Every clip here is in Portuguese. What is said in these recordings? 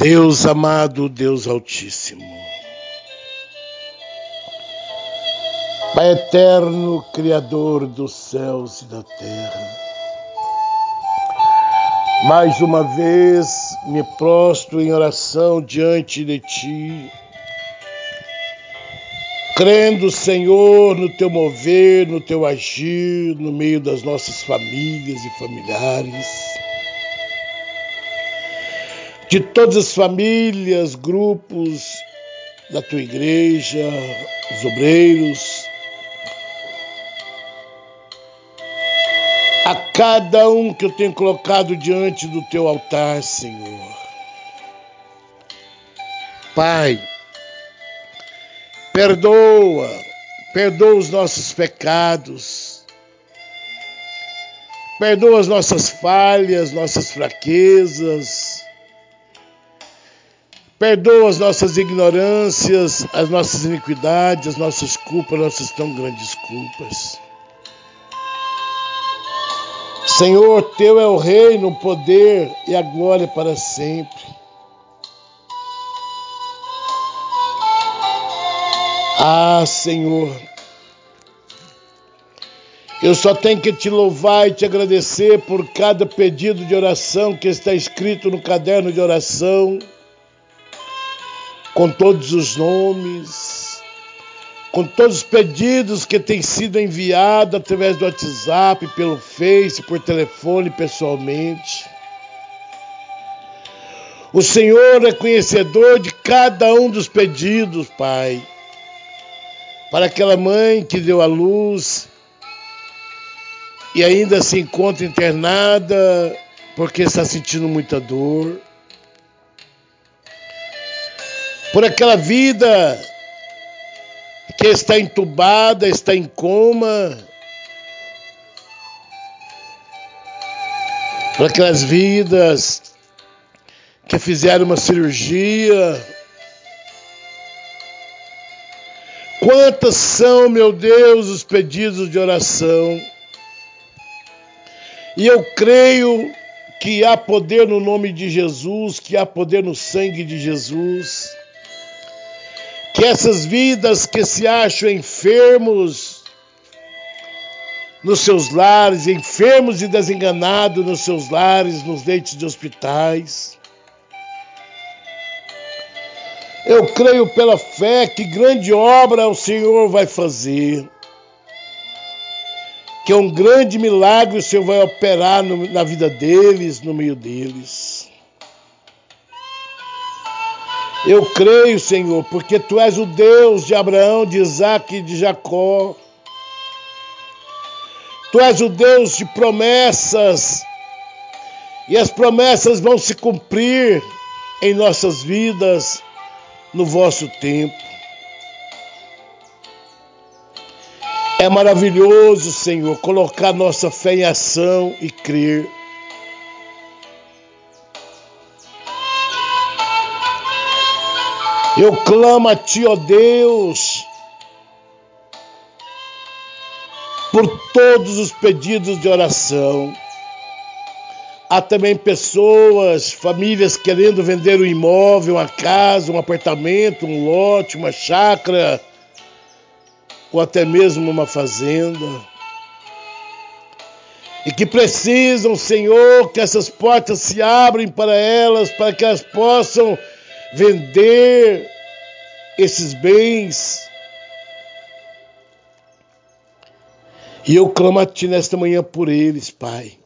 Deus amado, Deus Altíssimo. Pai eterno, Criador dos céus e da terra. Mais uma vez me prostro em oração diante de Ti, crendo, Senhor, no Teu mover, no Teu agir, no meio das nossas famílias e familiares de todas as famílias, grupos da tua igreja, os obreiros, a cada um que eu tenho colocado diante do teu altar, Senhor. Pai, perdoa, perdoa os nossos pecados, perdoa as nossas falhas, nossas fraquezas, Perdoa as nossas ignorâncias, as nossas iniquidades, as nossas culpas, nossas tão grandes culpas. Senhor, teu é o reino, o poder e a glória para sempre. Ah, Senhor, eu só tenho que te louvar e te agradecer por cada pedido de oração que está escrito no caderno de oração com todos os nomes, com todos os pedidos que têm sido enviados através do WhatsApp, pelo Face, por telefone, pessoalmente. O Senhor é conhecedor de cada um dos pedidos, Pai. Para aquela mãe que deu a luz e ainda se encontra internada porque está sentindo muita dor por aquela vida que está entubada, está em coma, por aquelas vidas que fizeram uma cirurgia. Quantas são, meu Deus, os pedidos de oração? E eu creio que há poder no nome de Jesus, que há poder no sangue de Jesus que essas vidas que se acham enfermos nos seus lares, enfermos e desenganados nos seus lares, nos leitos de hospitais. Eu creio pela fé que grande obra o Senhor vai fazer, que é um grande milagre o Senhor vai operar no, na vida deles, no meio deles. Eu creio, Senhor, porque tu és o Deus de Abraão, de Isaac e de Jacó. Tu és o Deus de promessas, e as promessas vão se cumprir em nossas vidas no vosso tempo. É maravilhoso, Senhor, colocar nossa fé em ação e crer. Eu clamo a Ti, ó Deus, por todos os pedidos de oração. Há também pessoas, famílias querendo vender um imóvel, uma casa, um apartamento, um lote, uma chácara, ou até mesmo uma fazenda. E que precisam, Senhor, que essas portas se abrem para elas, para que elas possam vender esses bens. E eu clamo a Ti nesta manhã por eles, Pai.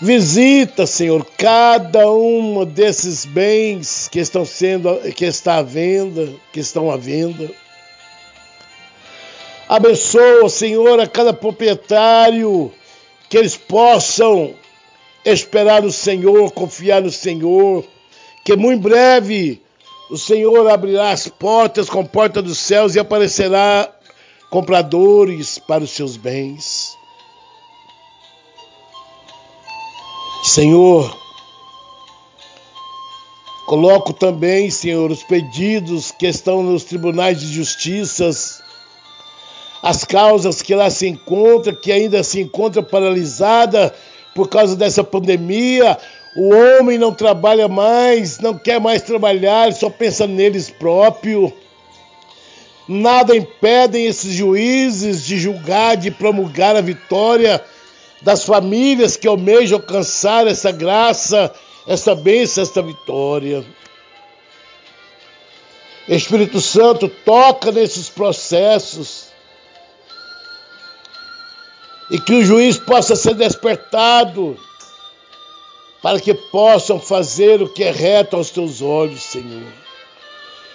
Visita, Senhor, cada um desses bens que estão sendo, que está à venda, que estão à venda. Abençoa, Senhor, a cada proprietário que eles possam esperar no Senhor, confiar no Senhor que muito breve o Senhor abrirá as portas com porta dos céus e aparecerá compradores para os seus bens. Senhor, coloco também, Senhor, os pedidos que estão nos tribunais de justiças, as causas que lá se encontram, que ainda se encontram paralisadas por causa dessa pandemia. O homem não trabalha mais, não quer mais trabalhar, só pensa neles próprio. Nada impedem esses juízes de julgar, de promulgar a vitória das famílias que almejam alcançar essa graça, essa bênção, essa vitória. Espírito Santo toca nesses processos e que o juiz possa ser despertado para que possam fazer o que é reto aos teus olhos, Senhor.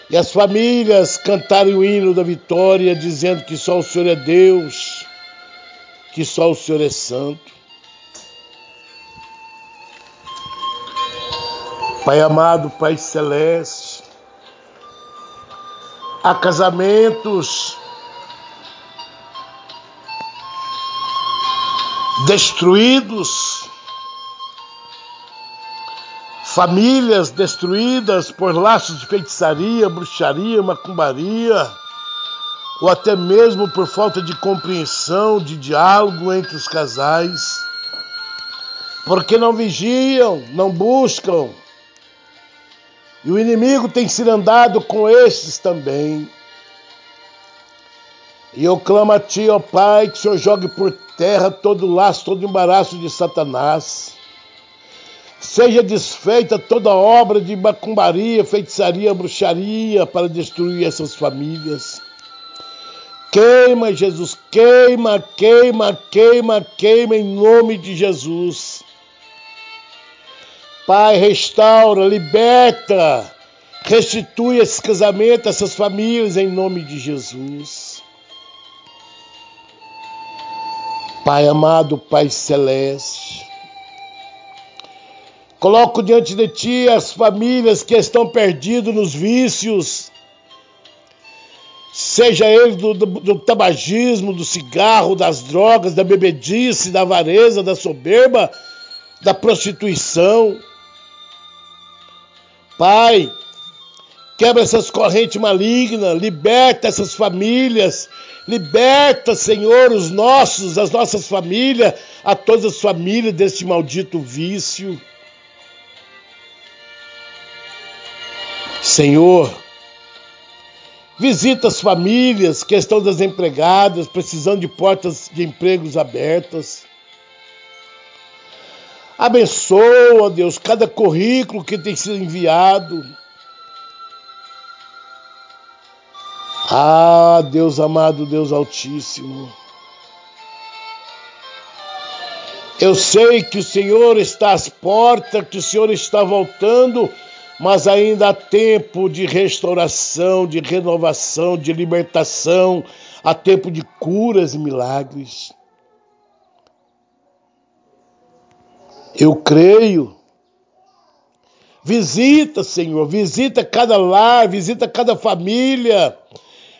E as famílias cantarem o hino da vitória, dizendo que só o Senhor é Deus, que só o Senhor é santo. Pai amado, Pai celeste, há casamentos destruídos, famílias destruídas por laços de feitiçaria, bruxaria, macumbaria, ou até mesmo por falta de compreensão, de diálogo entre os casais, porque não vigiam, não buscam. E o inimigo tem sido andado com esses também. E eu clamo a Ti, ó Pai, que o Senhor jogue por terra todo laço, todo embaraço de Satanás. Seja desfeita toda obra de macumbaria, feitiçaria, bruxaria para destruir essas famílias. Queima, Jesus, queima, queima, queima, queima em nome de Jesus. Pai, restaura, liberta, restitui esse casamento, essas famílias em nome de Jesus. Pai amado, Pai celeste, coloco diante de Ti as famílias que estão perdidas nos vícios, seja ele do, do, do, tabagismo, do cigarro, das drogas, da bebedice, da avareza, da soberba, da prostituição. Pai, quebra essas correntes malignas, liberta essas famílias, Liberta, Senhor, os nossos, as nossas famílias, a todas as famílias deste maldito vício. Senhor, visita as famílias que estão desempregadas, precisando de portas de empregos abertas. Abençoa, Deus, cada currículo que tem sido enviado. Ah, Deus amado, Deus Altíssimo. Eu sei que o Senhor está às portas, que o Senhor está voltando, mas ainda há tempo de restauração, de renovação, de libertação, há tempo de curas e milagres. Eu creio. Visita, Senhor, visita cada lar, visita cada família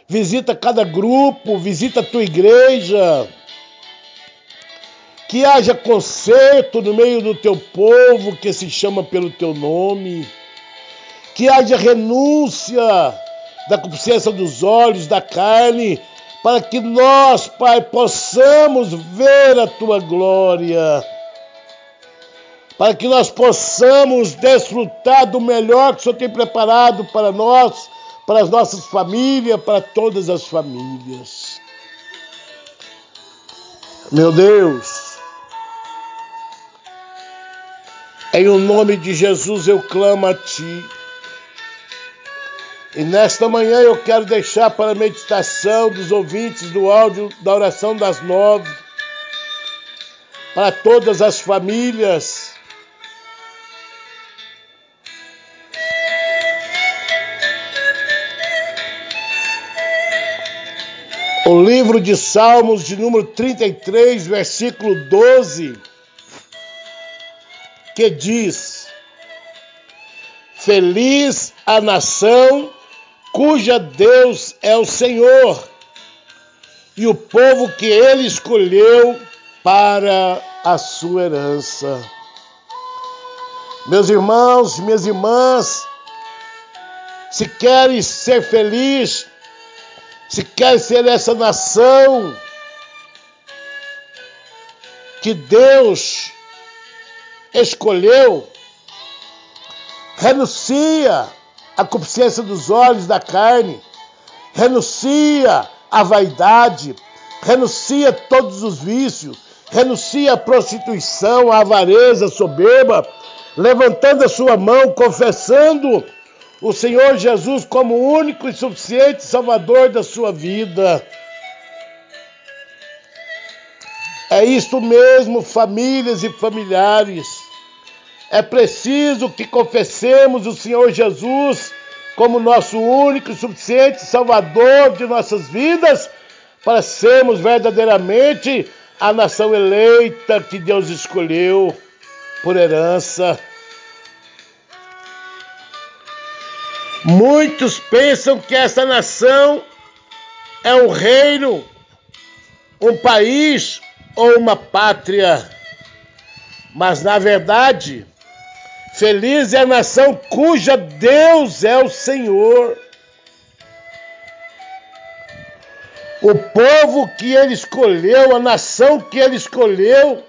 visita cada grupo, visita a tua igreja. Que haja conserto no meio do teu povo que se chama pelo teu nome. Que haja renúncia da consciência dos olhos, da carne, para que nós, Pai, possamos ver a tua glória. Para que nós possamos desfrutar do melhor que o Senhor tem preparado para nós para as nossas famílias, para todas as famílias. Meu Deus, em o nome de Jesus eu clamo a Ti. E nesta manhã eu quero deixar para a meditação dos ouvintes do áudio da oração das nove, para todas as famílias. O livro de Salmos, de número 33, versículo 12, que diz: Feliz a nação cuja Deus é o Senhor, e o povo que ele escolheu para a sua herança. Meus irmãos, minhas irmãs, se queres ser feliz, se quer ser essa nação que Deus escolheu, renuncia à consciência dos olhos da carne, renuncia à vaidade, renuncia a todos os vícios, renuncia à prostituição, à avareza, à soberba, levantando a sua mão, confessando o Senhor Jesus como único e suficiente Salvador da sua vida. É isto mesmo, famílias e familiares. É preciso que confessemos o Senhor Jesus como nosso único e suficiente Salvador de nossas vidas, para sermos verdadeiramente a nação eleita que Deus escolheu por herança. Muitos pensam que essa nação é um reino, um país ou uma pátria. Mas na verdade, feliz é a nação cuja Deus é o Senhor. O povo que ele escolheu, a nação que ele escolheu.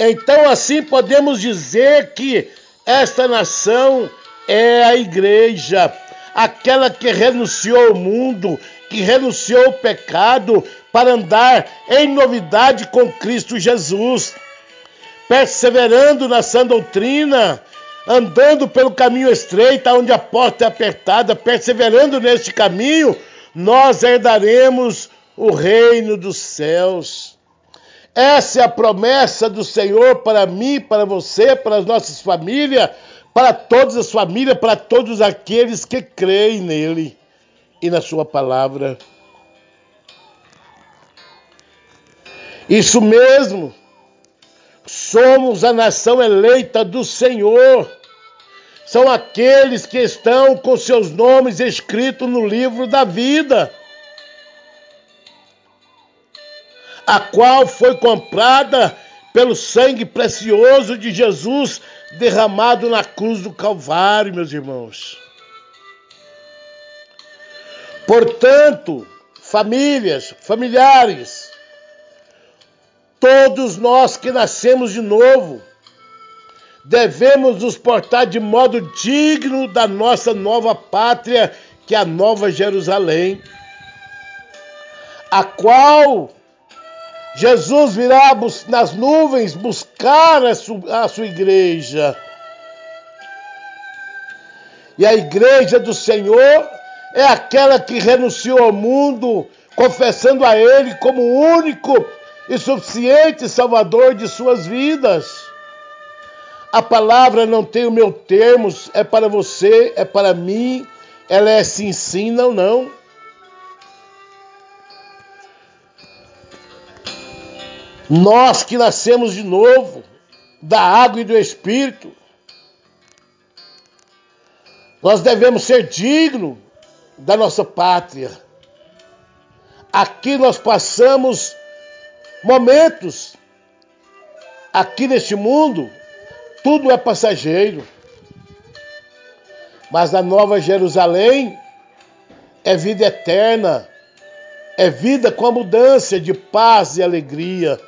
Então, assim podemos dizer que esta nação é a igreja, aquela que renunciou ao mundo, que renunciou ao pecado para andar em novidade com Cristo Jesus, perseverando na sã doutrina, andando pelo caminho estreito, onde a porta é apertada, perseverando neste caminho, nós herdaremos o reino dos céus. Essa é a promessa do Senhor para mim, para você, para as nossas famílias, para todas as famílias, para todos aqueles que creem nele e na sua palavra. Isso mesmo, somos a nação eleita do Senhor. São aqueles que estão com seus nomes escritos no livro da vida, a qual foi comprada pelo sangue precioso de Jesus derramado na cruz do Calvário, meus irmãos. Portanto, famílias, familiares, todos nós que nascemos de novo, devemos nos portar de modo digno da nossa nova pátria, que é a Nova Jerusalém, a qual Jesus virá nas nuvens buscar a sua, a sua igreja. E a igreja do Senhor é aquela que renunciou ao mundo, confessando a Ele como único e suficiente Salvador de suas vidas. A palavra não tem o meu termos, é para você, é para mim, ela é sim, sim, não, não. Nós que nascemos de novo, da água e do Espírito, nós devemos ser dignos da nossa pátria. Aqui nós passamos momentos, aqui neste mundo, tudo é passageiro. Mas na Nova Jerusalém é vida eterna, é vida com abundância de paz e alegria.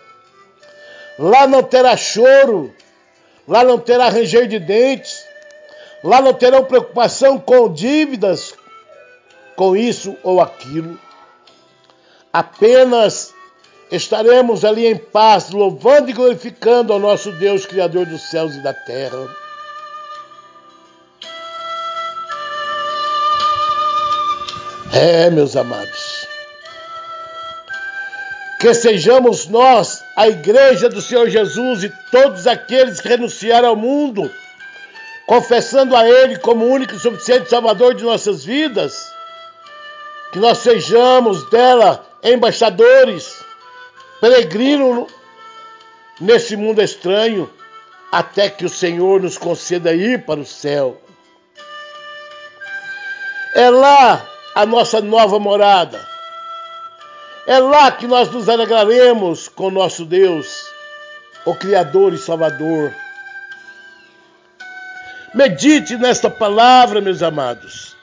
Lá não terá choro, lá não terá ranger de dentes, lá não terão preocupação com dívidas, com isso ou aquilo. Apenas estaremos ali em paz, louvando e glorificando ao nosso Deus, Criador dos céus e da terra. É, meus amados, que sejamos nós a igreja do Senhor Jesus e todos aqueles que renunciaram ao mundo, confessando a Ele como único e suficiente Salvador de nossas vidas, que nós sejamos dela embaixadores, peregrinos nesse mundo estranho, até que o Senhor nos conceda ir para o céu. É lá a nossa nova morada é lá que nós nos alegraremos com nosso Deus, o Criador e Salvador. Medite nesta palavra, meus amados.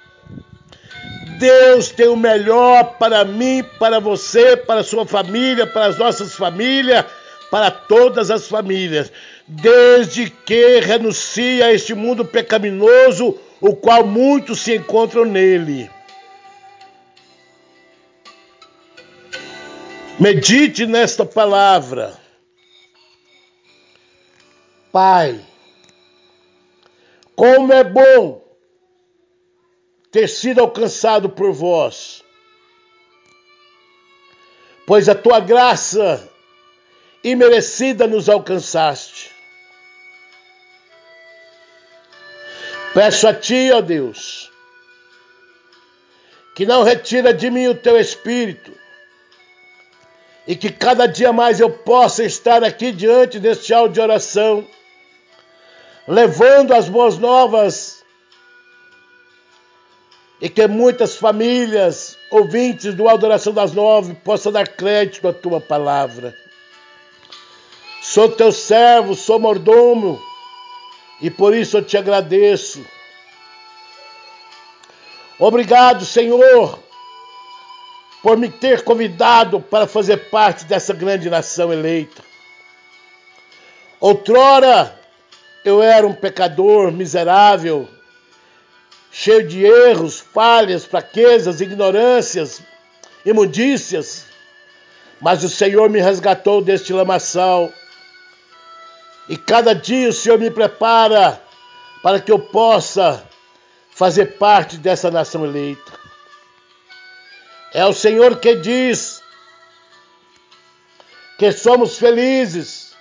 Deus tem o melhor para mim, para você, para a sua família, para as nossas famílias, para todas as famílias, desde que renuncie a este mundo pecaminoso, o qual muitos se encontram nele. Medite nesta palavra. Pai, como é bom ter sido alcançado por vós, pois a tua graça imerecida nos alcançaste. Peço a ti, ó Deus, que não retira de mim o teu espírito e que cada dia mais eu possa estar aqui diante deste áudio de oração, levando as boas novas e que muitas famílias, ouvintes do Adoração das Nove, possam dar crédito à tua palavra. Sou teu servo, sou mordomo e por isso eu te agradeço. Obrigado, Senhor, por me ter convidado para fazer parte dessa grande nação eleita. Outrora eu era um pecador miserável, cheio de erros, falhas, fraquezas, ignorâncias, imundícias, mas o Senhor me resgatou deste lamaçal e cada dia o Senhor me prepara para que eu possa fazer parte dessa nação eleita. É o Senhor que diz que somos felizes,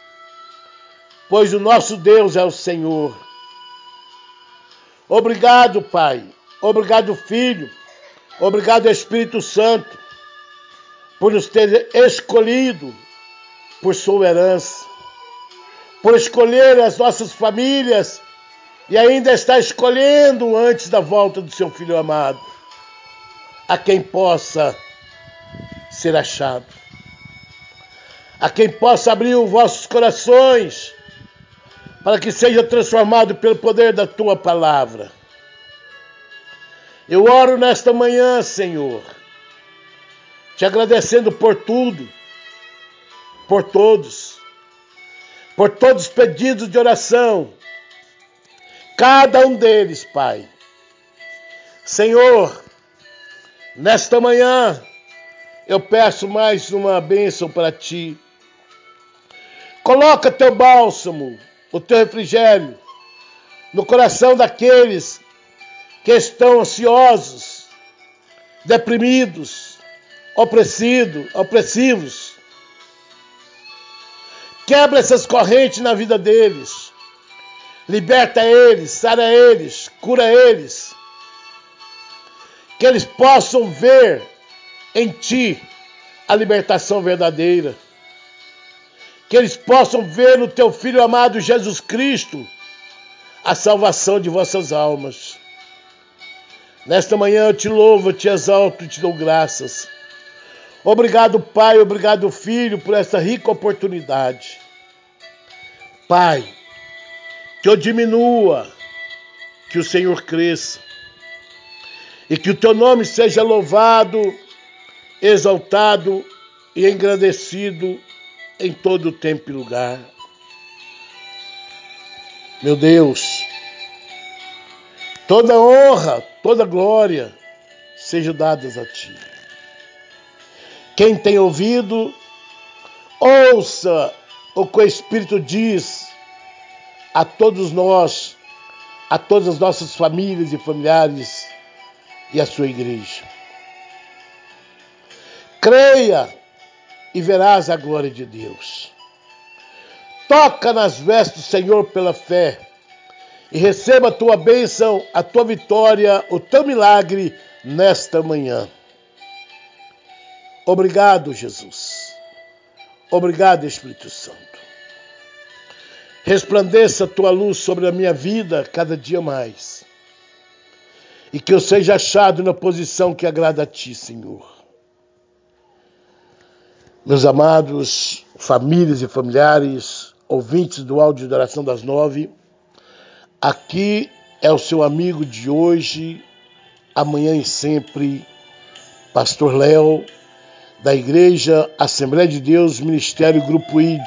pois o nosso Deus é o Senhor. Obrigado, Pai. Obrigado, Filho. Obrigado, Espírito Santo, por nos ter escolhido por sua herança por escolher as nossas famílias e ainda está escolhendo antes da volta do seu filho amado, a quem possa ser achado, a quem possa abrir os vossos corações para que seja transformado pelo poder da tua palavra. Eu oro nesta manhã, Senhor, te agradecendo por tudo, por todos por todos os pedidos de oração, cada um deles, Pai. Senhor, nesta manhã eu peço mais uma bênção para ti. Coloca teu bálsamo, o teu refrigério, no coração daqueles que estão ansiosos, deprimidos, opressidos, opressivos Quebra essas correntes na vida deles. Liberta eles, sara eles, cura eles. Que eles possam ver em ti a libertação verdadeira. Que eles possam ver no teu filho amado Jesus Cristo a salvação de vossas almas. Nesta manhã eu te louvo, eu te exalto, e te dou graças. Obrigado, Pai, obrigado, Filho, por essa rica oportunidade. Pai, que eu diminua, que o Senhor cresça e que o teu nome seja louvado, exaltado e engrandecido em todo o tempo e lugar. Meu Deus, toda honra, toda glória sejam dadas a ti. Quem tem ouvido, ouça o que o Espírito diz a todos nós, a todas as nossas famílias e familiares e a sua igreja. Creia e verás a glória de Deus. Toca nas vestes do Senhor pela fé e receba a tua bênção, a tua vitória, o teu milagre nesta manhã. Obrigado, Jesus. Obrigado, Espírito Santo. Resplandeça a tua luz sobre a minha vida cada dia mais. E que eu seja achado na posição que agrada a ti, Senhor. Meus amados, famílias e familiares, ouvintes do áudio de oração das nove, aqui é o seu amigo de hoje, amanhã e sempre, Pastor Léo da Igreja Assembleia de Deus, Ministério Grupo ID,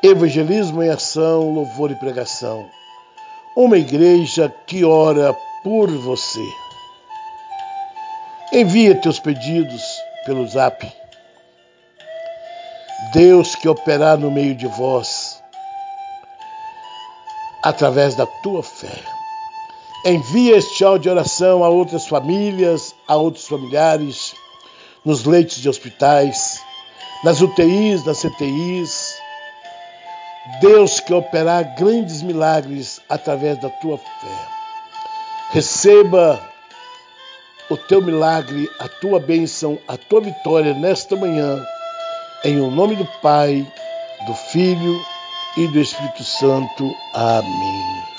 Evangelismo em ação, louvor e pregação. Uma igreja que ora por você. Envia teus pedidos pelo zap. Deus que operar no meio de vós, através da tua fé. Envia este áudio de oração a outras famílias, a outros familiares, nos leitos de hospitais, nas UTIs, nas CTIs. Deus que operar grandes milagres através da tua fé. Receba o teu milagre, a tua bênção, a tua vitória nesta manhã, em o nome do Pai, do Filho e do Espírito Santo. Amém.